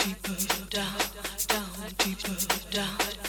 deeper down, down, deeper down.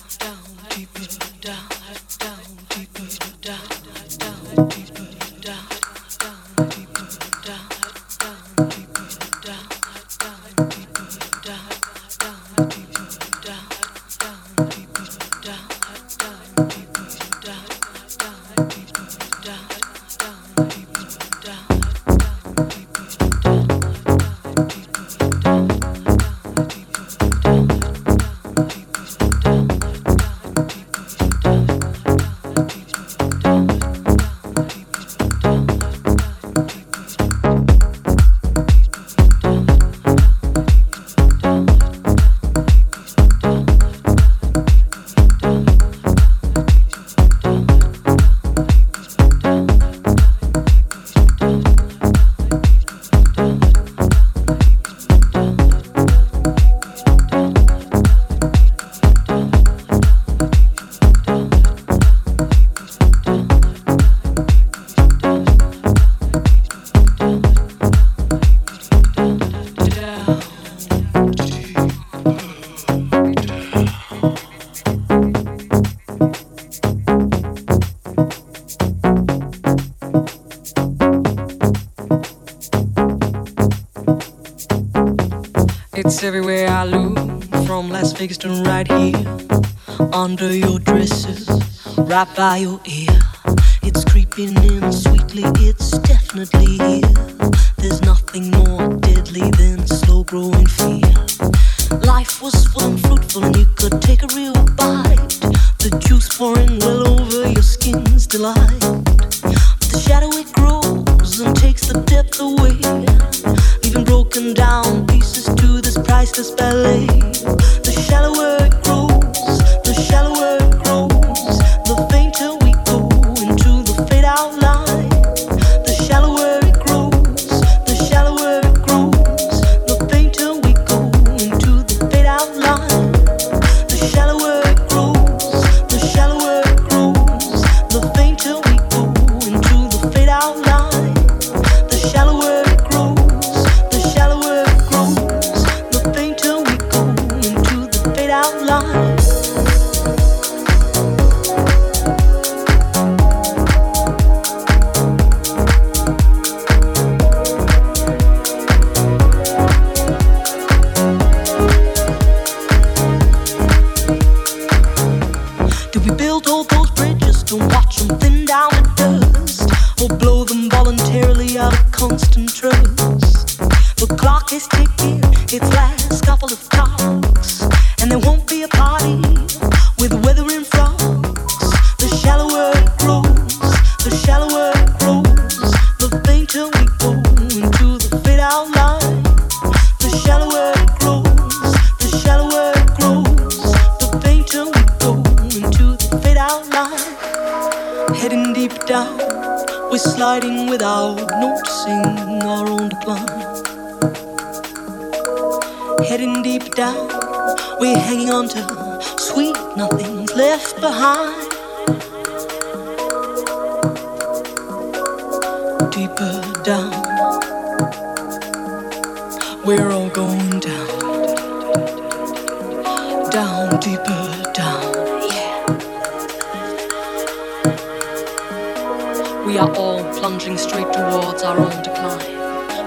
Everywhere I look, from Las Vegas to right here. Under your dresses, right by your ear.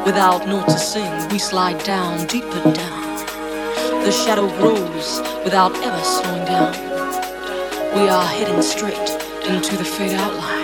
Without noticing, we slide down, deeper down. The shadow grows without ever slowing down. We are heading straight into the fade out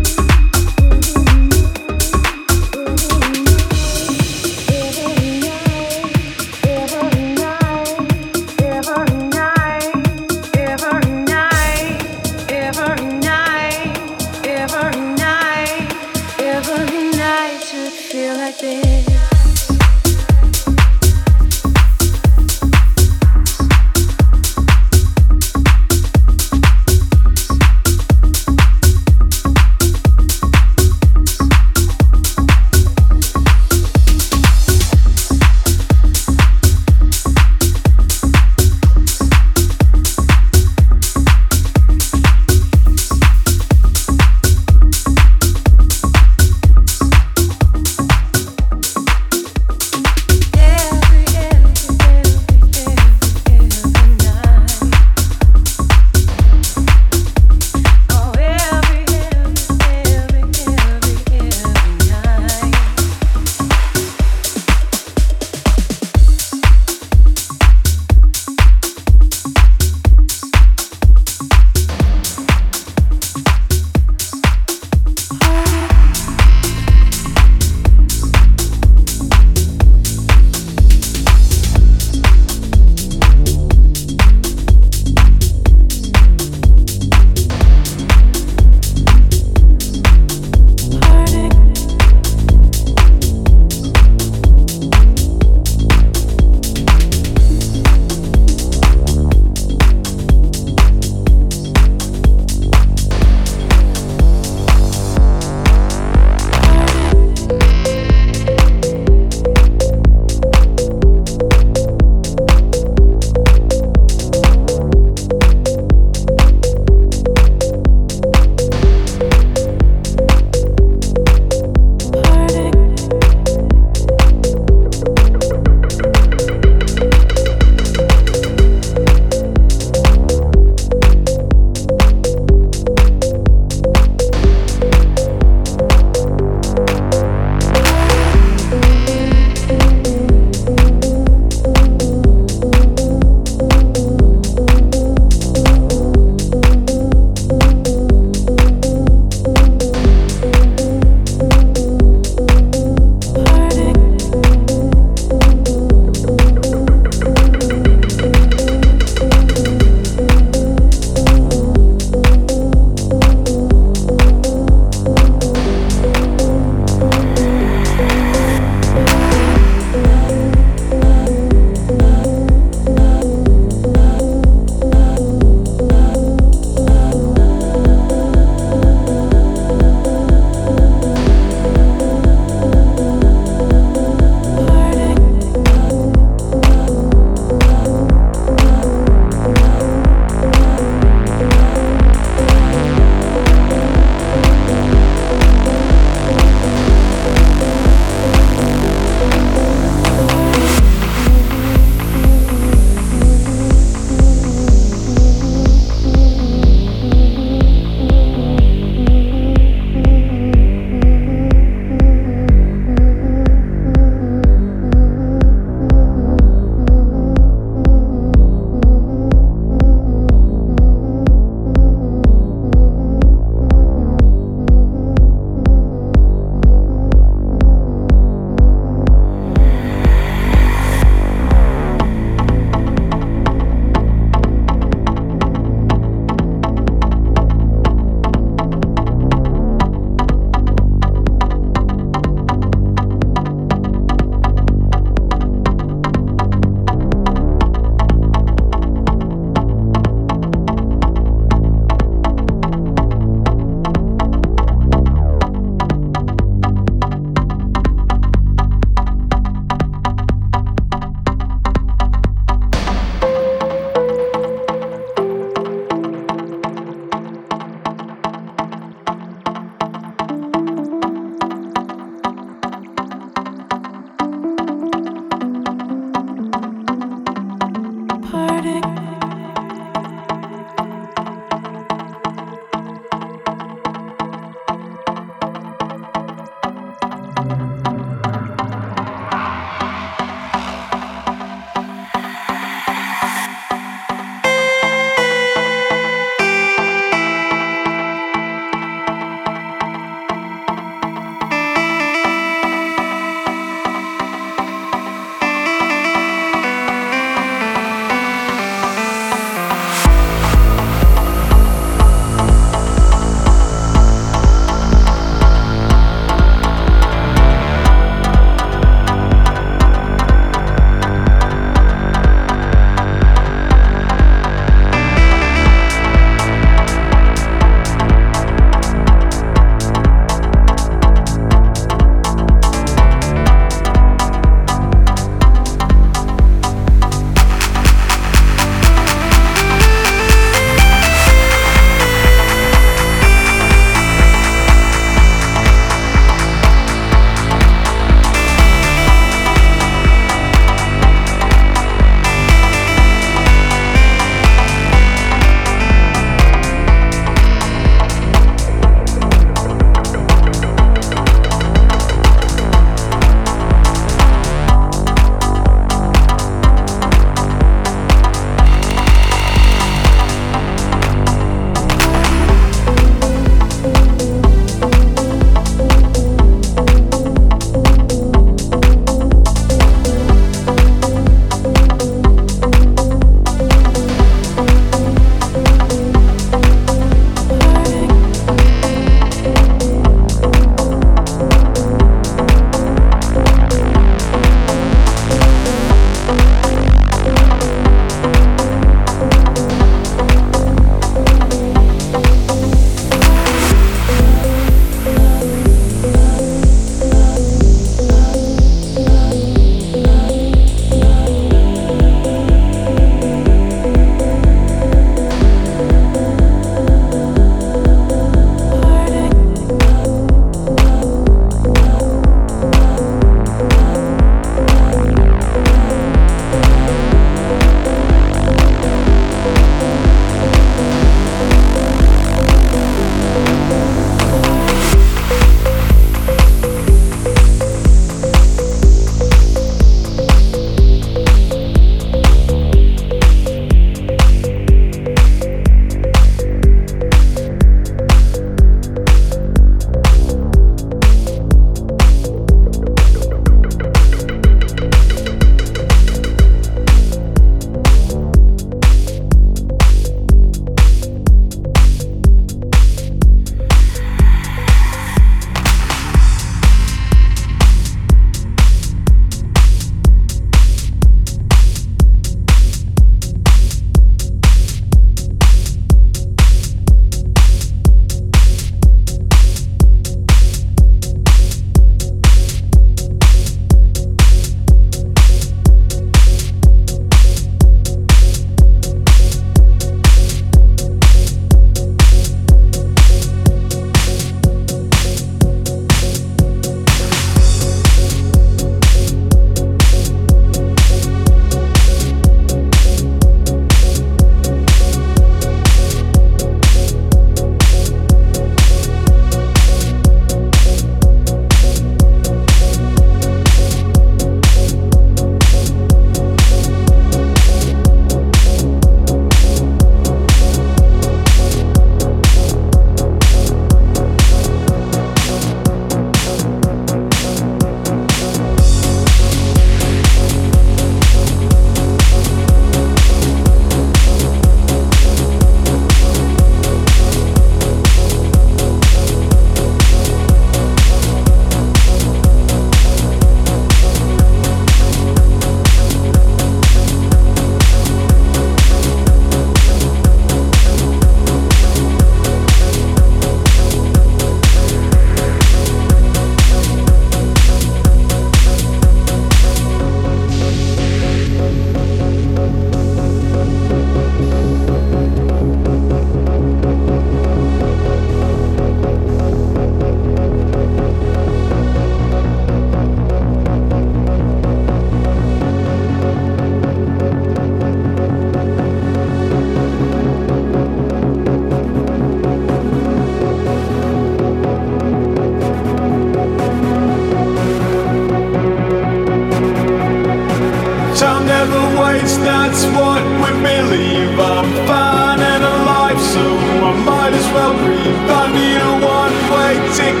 might as well breathe. I need a one way ticket.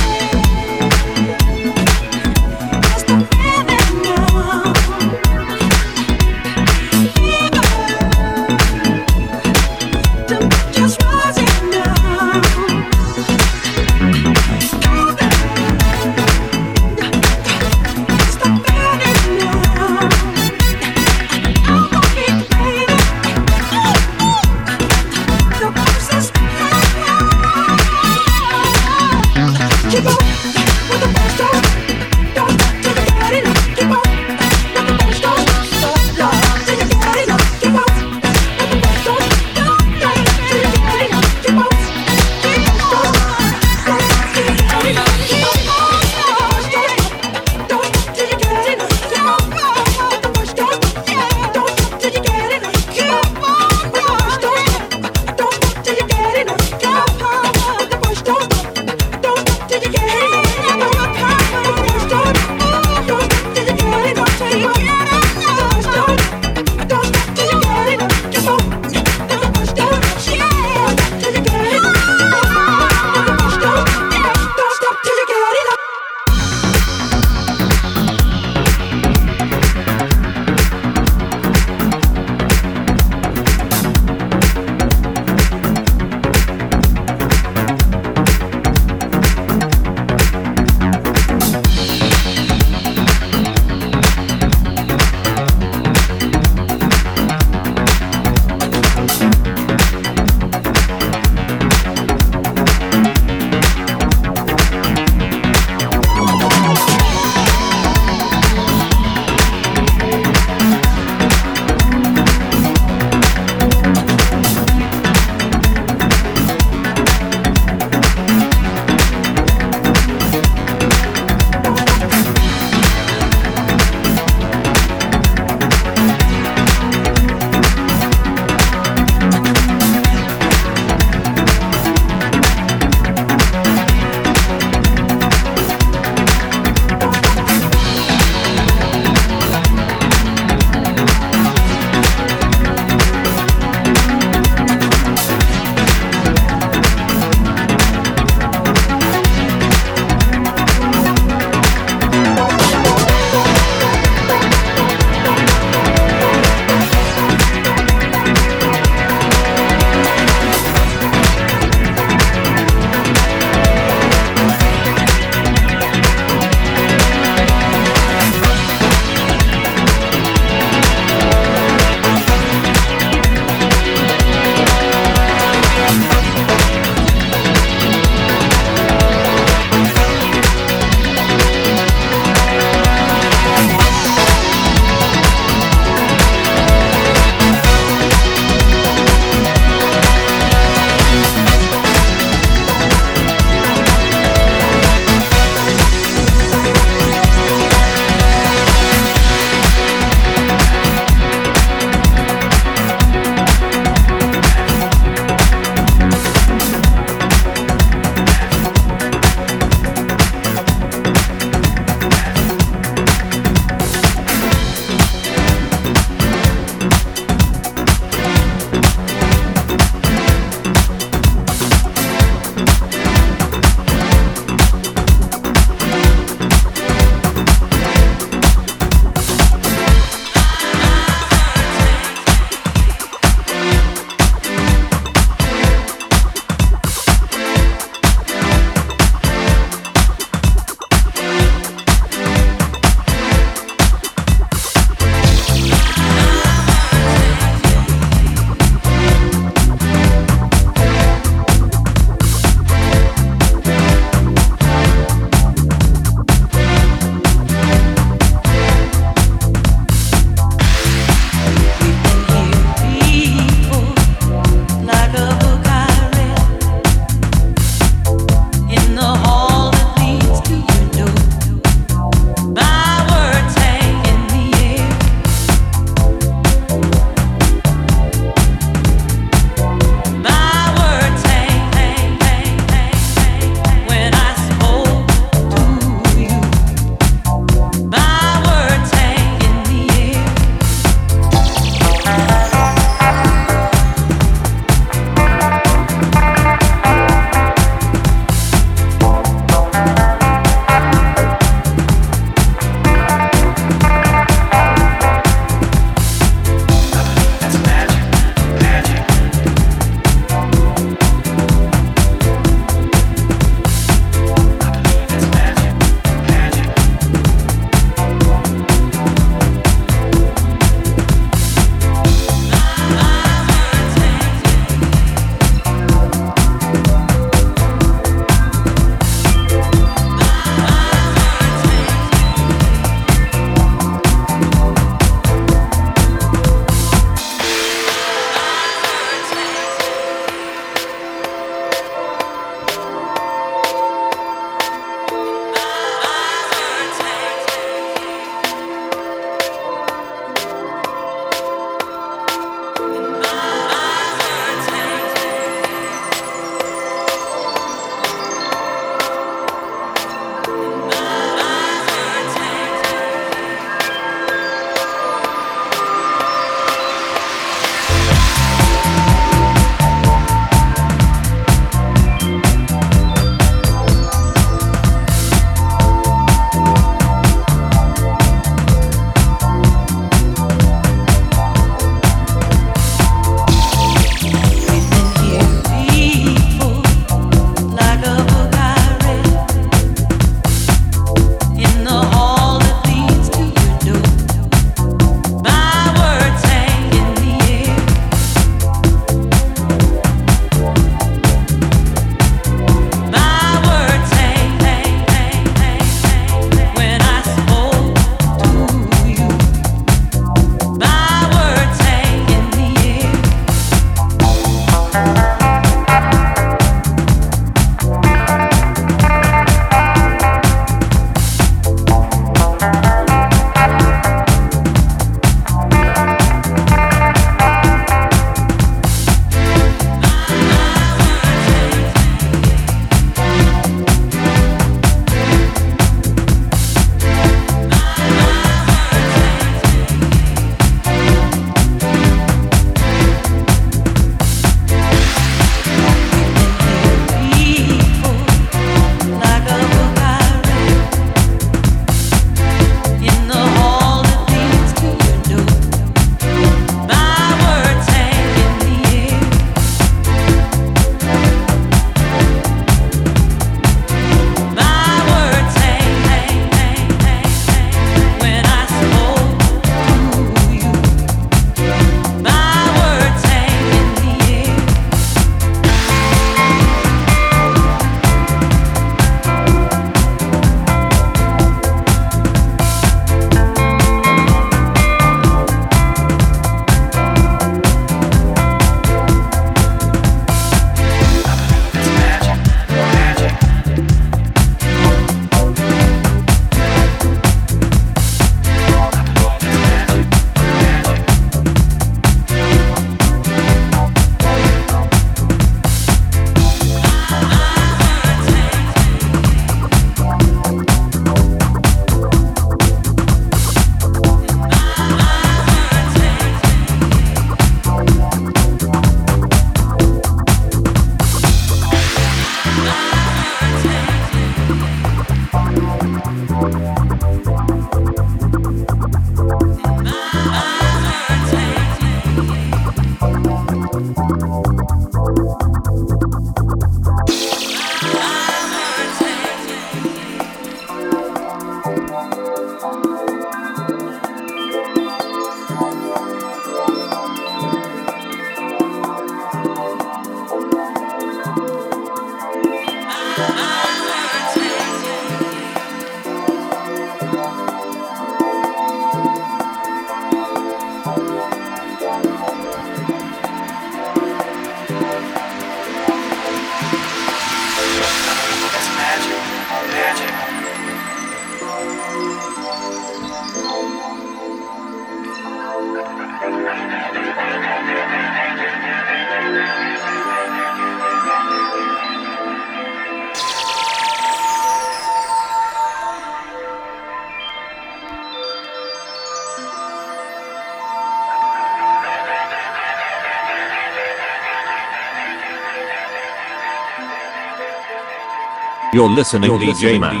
You're listening, You're DJ, man.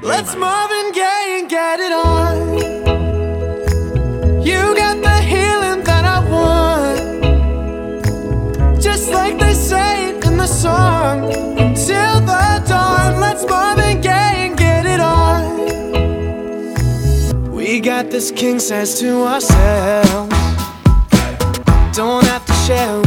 Let's move Marvin Gaye and get it on. You got the healing that I want. Just like they say it in the song. Till the dawn, let's move Marvin Gaye and get it on. We got this king size to ourselves. Don't have to share